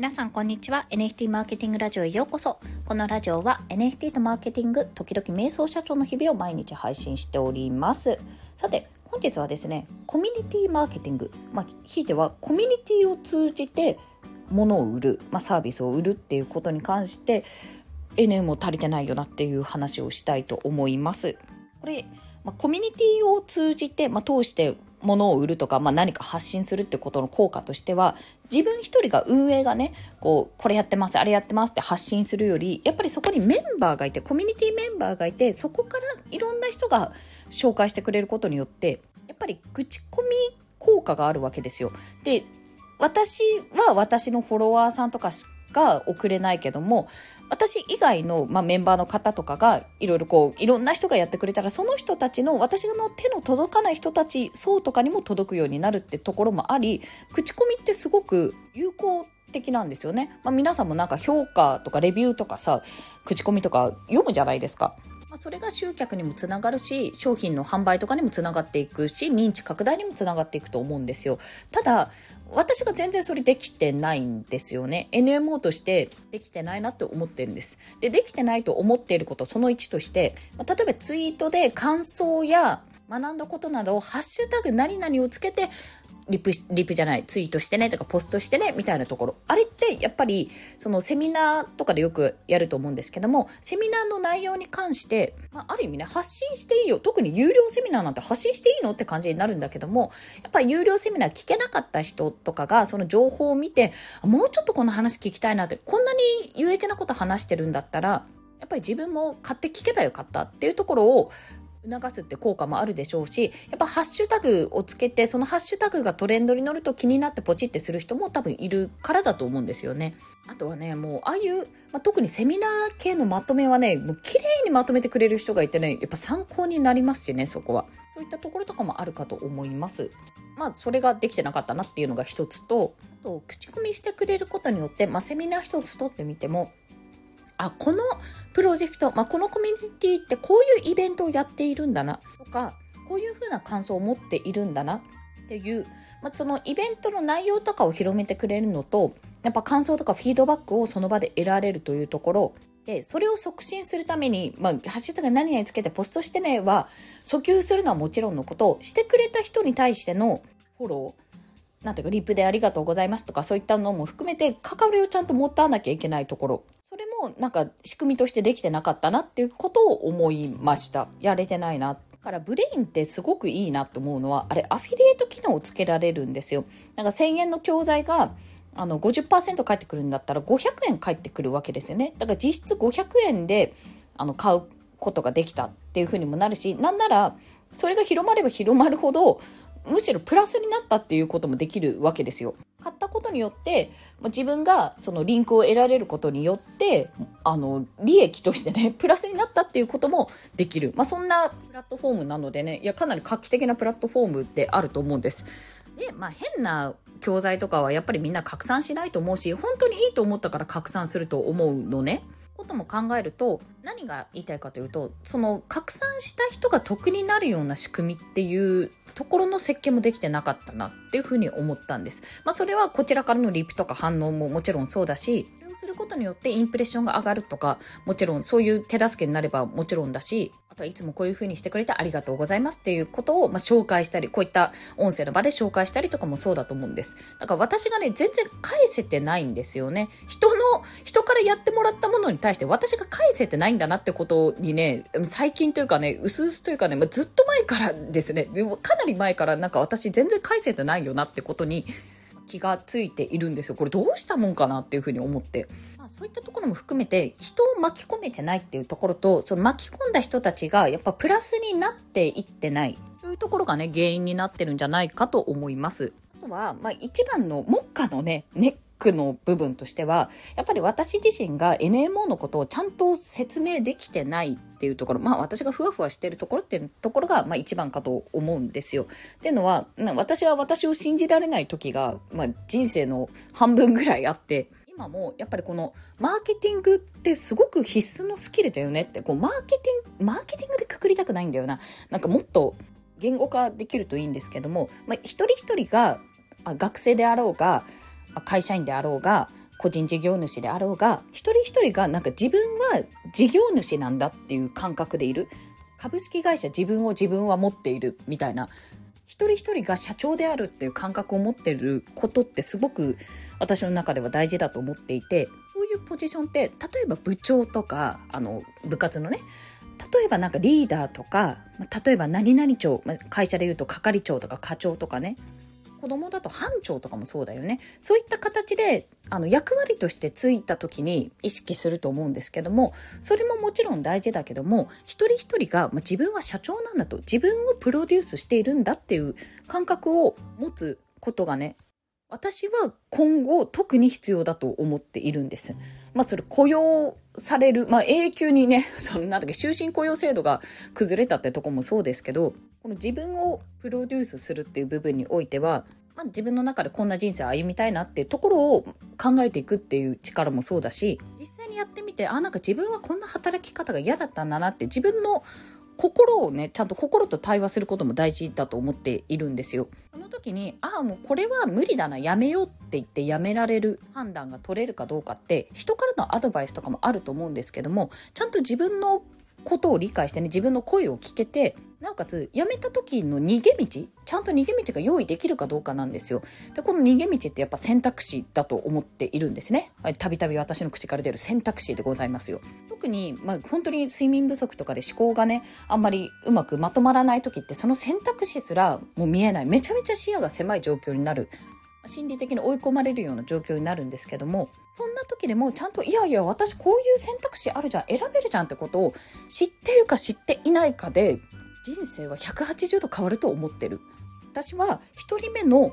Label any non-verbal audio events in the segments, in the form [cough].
皆さんこんにちは。NFT マーケティングラジオへようこそ。このラジオは NFT とマーケティング時々瞑想社長の日々を毎日配信しております。さて本日はですねコミュニティマーケティング。まあひいてはコミュニティを通じて物を売る、まあ、サービスを売るっていうことに関して NM も足りてないよなっていう話をしたいと思います。これ、まあ、コミュニティを通じて、まあ、通して物を売るとか、まあ、何か発信するってことの効果としては自分一人が運営がねこうこれやってますあれやってますって発信するよりやっぱりそこにメンバーがいてコミュニティメンバーがいてそこからいろんな人が紹介してくれることによってやっぱり口コミ効果があるわけですよ。で私は私のフォロワーさんとかが送れないけども私以外の、まあ、メンバーの方とかがいろいろこういろんな人がやってくれたらその人たちの私の手の届かない人たち層とかにも届くようになるってところもあり口コミってすごく有効的なんですよね。まあ、皆さんもなんか評価とかレビューとかさ口コミとか読むじゃないですか。まあ、それが集客にもつながるし商品の販売とかにもつながっていくし認知拡大にもつながっていくと思うんですよ。ただ私が全然それできてないんですよね。NMO としてできてないなって思ってるんです。でできてないと思っていることその1として、まあ、例えばツイートで感想や学んだことなどをハッシュタグ何々をつけてリプ、リプじゃない、ツイートしてねとかポストしてねみたいなところ。あれってやっぱり、そのセミナーとかでよくやると思うんですけども、セミナーの内容に関して、まあ、ある意味ね、発信していいよ。特に有料セミナーなんて発信していいのって感じになるんだけども、やっぱり有料セミナー聞けなかった人とかが、その情報を見て、もうちょっとこの話聞きたいなって、こんなに有益なこと話してるんだったら、やっぱり自分も買って聞けばよかったっていうところを促すって効果もあるでしょうし、やっぱハッシュタグをつけて、そのハッシュタグがトレンドに乗ると気になってポチってする人も多分いるからだと思うんですよね。あとはね、もう、ああいう、まあ、特にセミナー系のまとめはね、もう綺麗にまとめてくれる人がいてね、やっぱ参考になりますしね、そこは。そういったところとかもあるかと思います。まあ、それができてなかったなっていうのが一つと、あと、口コミしてくれることによって、まあ、セミナー一つ取ってみても、あ、このプロジェクト、まあ、このコミュニティってこういうイベントをやっているんだなとか、こういうふうな感想を持っているんだなっていう、まあ、そのイベントの内容とかを広めてくれるのと、やっぱ感想とかフィードバックをその場で得られるというところ、で、それを促進するために、まあ、ハッシュタグ何々つけてポストしてねは、訴求するのはもちろんのこと、してくれた人に対してのフォロー、なんていうか、リップでありがとうございますとか、そういったのも含めて、関わりをちゃんと持たなきゃいけないところ。それも、なんか、仕組みとしてできてなかったなっていうことを思いました。やれてないな。だからブレインってすごくいいなと思うのは、あれ、アフィリエイト機能をつけられるんですよ。なんか1000円の教材が、あの、50%返ってくるんだったら500円返ってくるわけですよね。だから実質500円で、あの、買うことができたっていうふうにもなるし、なんなら、それが広まれば広まるほど、むしろプラスになったっていうこともできるわけですよ。買ったことによって、自分がそのリンクを得られることによって、あの、利益としてね、[laughs] プラスになったっていうこともできる。まあ、そんなプラットフォームなのでね、いや、かなり画期的なプラットフォームであると思うんです。で、まあ、変な教材とかはやっぱりみんな拡散しないと思うし、本当にいいと思ったから拡散すると思うのね。ことも考えると何が言いたいかというとその拡散した人が得になるような仕組みっていうところの設計もできてなかったなっていうふうに思ったんです。まあそれはこちらからのリプとか反応ももちろんそうだし、それをすることによってインプレッションが上がるとか、もちろんそういう手助けになればもちろんだし、あとはいつもこういう風にしてくれてありがとうございますっていうことを、まあ、紹介したり、こういった音声の場で紹介したりとかもそうだと思うんです。だから私がね、全然返せてないんですよね。人人からやってもらったものに対して私が返せてないんだなってことにね、最近というかね、薄々というかね、まあ、ずっと前からですね、でもかなり前からなんか私全然返せてないよなってことに気がついているんですよ。これどうしたもんかなっていうふうに思って。まあ、そういったところも含めて人を巻き込めてないっていうところと、その巻き込んだ人たちがやっぱプラスになっていってないというところがね、原因になってるんじゃないかと思います。あとは、まあ一番の目下のね、ネックの部分としては、やっぱり私自身が NMO のことをちゃんと説明できてないっていうところ、まあ私がふわふわしてるところっていうところが、まあ一番かと思うんですよ。っていうのは、私は私を信じられない時が、まあ人生の半分ぐらいあって、今もやっぱりこのマーケティングってすごく必須のスキルだよねってこうマーケティングマーケティングでくくりたくないんだよななんかもっと言語化できるといいんですけども、まあ、一人一人が学生であろうが会社員であろうが個人事業主であろうが一人一人がなんか自分は事業主なんだっていう感覚でいる。株式会社自分を自分は持っているみたいな。一人一人が社長であるっていう感覚を持ってることってすごく私の中では大事だと思っていてそういうポジションって例えば部長とかあの部活のね例えばなんかリーダーとか例えば何々長会社でいうと係長とか課長とかね子供だと班長とかもそうだよねそういった形であの役割としてついた時に意識すると思うんですけどもそれももちろん大事だけども一人一人が、まあ、自分は社長なんだと自分をプロデュースしているんだっていう感覚を持つことがね私は今後特に必要だと思っているんです。まあそれ雇用される、まあ永久にね、[laughs] そのなんだっけ、終身雇用制度が崩れたってとこもそうですけど、この自分をプロデュースするっていう部分においては、まあ、自分の中でこんな人生歩みたいなっていうところを考えていくっていう力もそうだし実際にやってみてあなんか自分はこんな働き方が嫌だったんだなって自分の心をねちゃんと心と対話することも大事だと思っているんですよ。その時にああもうこれは無理だなやめようって言ってやめられる判断が取れるかどうかって人からのアドバイスとかもあると思うんですけどもちゃんと自分のことを理解してね自分の声を聞けてなおかつ辞めた時の逃げ道ちゃんと逃げ道が用意できるかどうかなんですよ。でこの逃げ道ってやっぱ選択肢だと思っているんですね。たびたび私の口から出る選択肢でございますよ。特に、まあ、本当に睡眠不足とかで思考がねあんまりうまくまとまらない時ってその選択肢すらもう見えない。めちゃめちゃ視野が狭い状況になる心理的に追い込まれるような状況になるんですけどもそんな時でもちゃんといやいや私こういう選択肢あるじゃん選べるじゃんってことを知ってるか知っていないかで人生は180度変わると思ってる。私は1人目の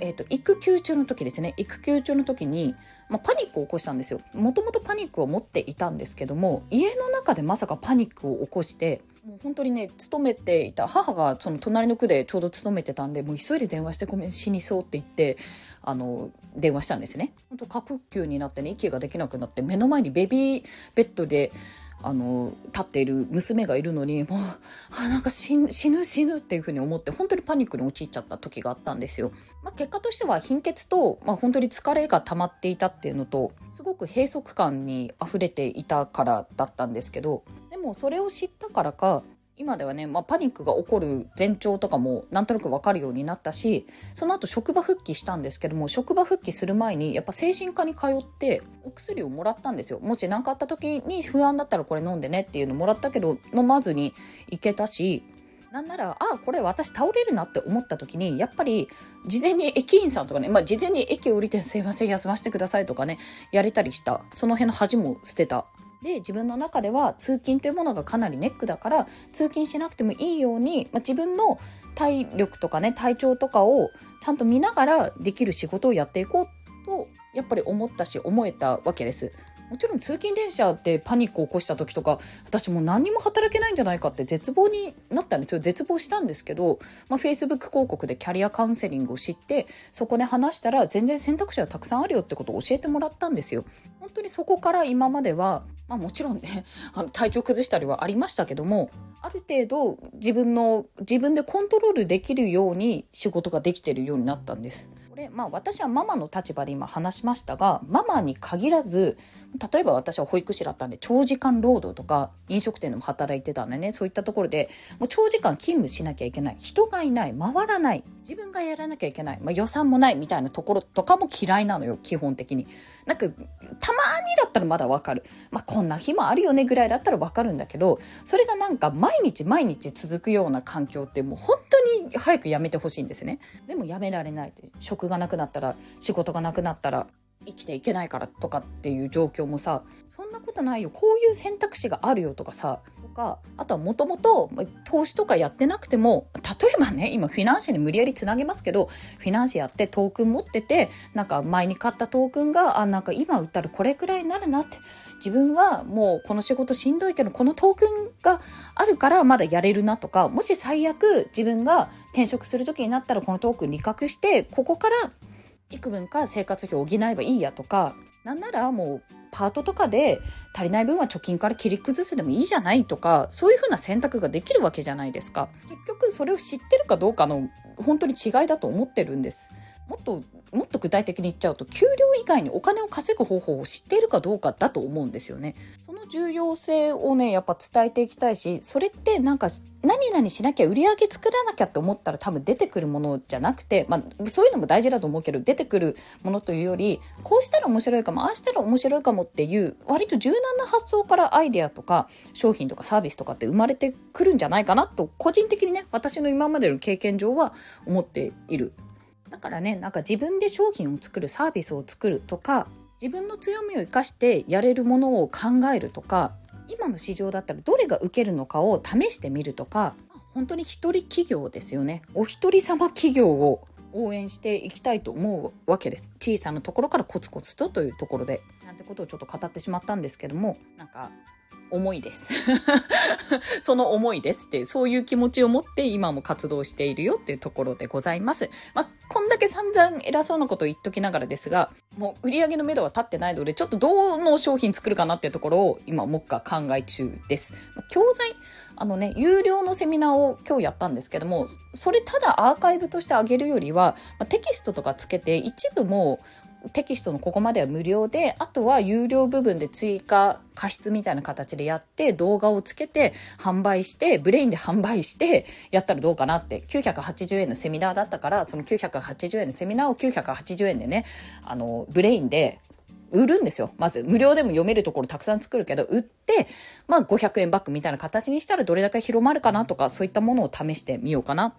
えーと、育休中の時ですね。育休中の時に、まあ、パニックを起こしたんですよ。もともとパニックを持っていたんですけども家の中でまさかパニックを起こしてもう本当にね勤めていた母がその隣の区でちょうど勤めてたんでもう急いで電話してごめん死にそうって言ってあの電話したんですね。本当過呼吸になってね息ができなくなって目の前にベビーベッドであの立っている娘がいるのにもうあなんか死ぬ死ぬっていうふうに思って本当にパニックに陥っちゃった時があったんですよ。まあ、結果としては貧血と、まあ、本当に疲れが溜まっていたっていうのとすごく閉塞感に溢れていたからだったんですけどでもそれを知ったからか今ではね、まあ、パニックが起こる前兆とかもなんとなく分かるようになったしその後職場復帰したんですけども職場復帰する前にやっぱ精神科に通ってお薬をもらったんですよ。もし何かあった時に不安だったらこれ飲んでねっていうのもらったけど飲まずに行けたしなんならあこれ私倒れるなって思った時にやっぱり事前に駅員さんとかね、まあ、事前に駅降りてすいません休ませてくださいとかねやれたりした。その辺の恥も捨てた。で自分の中では通勤というものがかなりネックだから通勤しなくてもいいように、まあ、自分の体力とかね体調とかをちゃんと見ながらできる仕事をやっていこうとやっぱり思ったし思えたわけです。もちろん通勤電車でパニックを起こした時とか私もう何にも働けないんじゃないかって絶望になったんですよ絶望したんですけど、まあ、Facebook 広告でキャリアカウンセリングを知ってそこで話したら全然選択肢はたくさんあるよってことを教えてもらったんですよ本当にそこから今まではまあもちろんね、[laughs] あの体調崩したりはありましたけども、ある程度自分の、自分でコントロールできるように仕事ができてるようになったんです。これ、まあ私はママの立場で今話しましたが、ママに限らず、例えば私は保育士だったんで、長時間労働とか飲食店でも働いてたんでね、そういったところで、もう長時間勤務しなきゃいけない。人がいない。回らない。自分がやらなきゃいけない。まあ予算もないみたいなところとかも嫌いなのよ、基本的に。なんか、たまにだったらまだわかる。まあこんな日もあるよねぐらいだったらわかるんだけど、それがなんか毎日毎日続くような環境ってもう本当に早くやめてほしいんですね。でもやめられないって。職がなくなったら、仕事がなくなったら、生きていけないからとかっていう状況もさそんなことないよ。こういう選択肢があるよとかさとかあとはもともと投資とかやってなくても例えばね今フィナンシェに無理やりつなげますけどフィナンシェやってトークン持っててなんか前に買ったトークンがあなんか今売ったらこれくらいになるなって。自分はもうこの仕事しんどいけどこのトークンがあるからまだやれるなとかもし最悪自分が転職する時になったらこのトークン利確してここから幾分か生活費を補えばいいやとかなんならもうパートとかで足りない分は貯金から切り崩すでもいいじゃないとかそういうふうな選択ができるわけじゃないですか。結局それを知ってるかどうかの本当に違いだと思ってるんです。もっともっと具体的に言っちゃうと給料以外にお金を稼ぐ方法を知っているかどうかだと思うんですよね。その重要性をねやっぱ伝えていきたいしそれってなんか何々しなきゃ売り上げ作らなきゃって思ったら多分出てくるものじゃなくて、まあ、そういうのも大事だと思うけど出てくるものというよりこうしたら面白いかもああしたら面白いかもっていう割と柔軟な発想からアイデアとか商品とかサービスとかって生まれてくるんじゃないかなと個人的にね私の今までの経験上は思っている。だからねなんか自分で商品を作るサービスを作るとか自分の強みを生かしてやれるものを考えるとか今の市場だったらどれが受けるのかを試してみるとか本当に一人企業ですよね。お一人様企業を応援していきたいと思うわけです。小さなところからコツコツとというところでなんてことをちょっと語ってしまったんですけどもなんか思いです [laughs] その思いですってそういう気持ちを持って今も活動しているよっていうところでございます。まあ、こんだけ散々偉そうなこと言っときながらですが、もう売り上げの目処は立ってないので、ちょっとどの商品作るかなっていうところを今もっか考え中です。まあ、教材、あのね、有料のセミナーを今日やったんですけども、それただアーカイブとしてあげるよりは、まあ、テキストとかつけて一部もテキストのここまでは無料であとは有料部分で追加加湿みたいな形でやって動画をつけて販売してブレインで販売してやったらどうかなって980円のセミナーだったからその980円のセミナーを980円でねあのブレインで売るんですよ。まず、無料でも読めるところたくさん作るけど、売って、まあ500円バッグみたいな形にしたらどれだけ広まるかなとか、そういったものを試してみようかな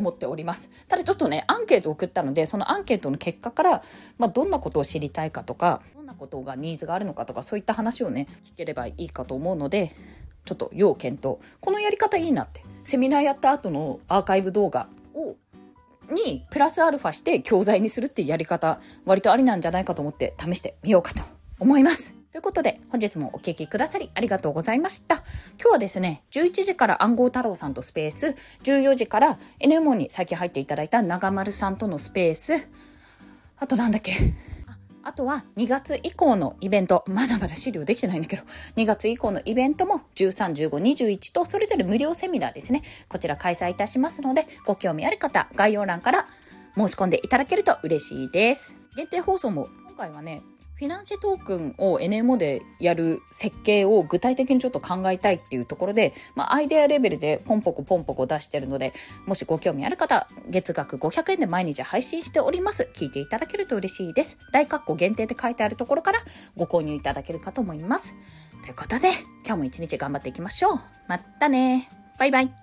思っております。ただちょっとね、アンケートを送ったので、そのアンケートの結果から、まあ、どんなことを知りたいかとか、どんなことがニーズがあるのかとか、そういった話をね、聞ければいいかと思うので、ちょっと要検討。このやり方いいなって。セミナーやった後のアーカイブ動画を、にプラスアルファして教材にするっていうやり方、割とありなんじゃないかと思って試してみようかと思います。ということで、本日もお聞きくださりありがとうございました。今日はですね、11時から暗号太郎さんとスペース、14時から NMO に最近入っていただいた長丸さんとのスペース、あとなんだっけ？あとは2月以降のイベント、まだまだ資料できてないんだけど、2月以降のイベントも13、15、21とそれぞれ無料セミナーですね。こちら開催いたしますので、ご興味ある方、概要欄から申し込んでいただけると嬉しいです。限定放送も今回はね、フィナンシェトークンを NMO でやる設計を具体的にちょっと考えたいっていうところで、まあ、アイデアレベルでポンポコポンポコ出してるので、もしご興味ある方、月額500円で毎日配信しております。聞いていただけると嬉しいです。大括弧限定で書いてあるところからご購入いただけるかと思います。ということで、今日も一日頑張っていきましょう。またねバイバイ。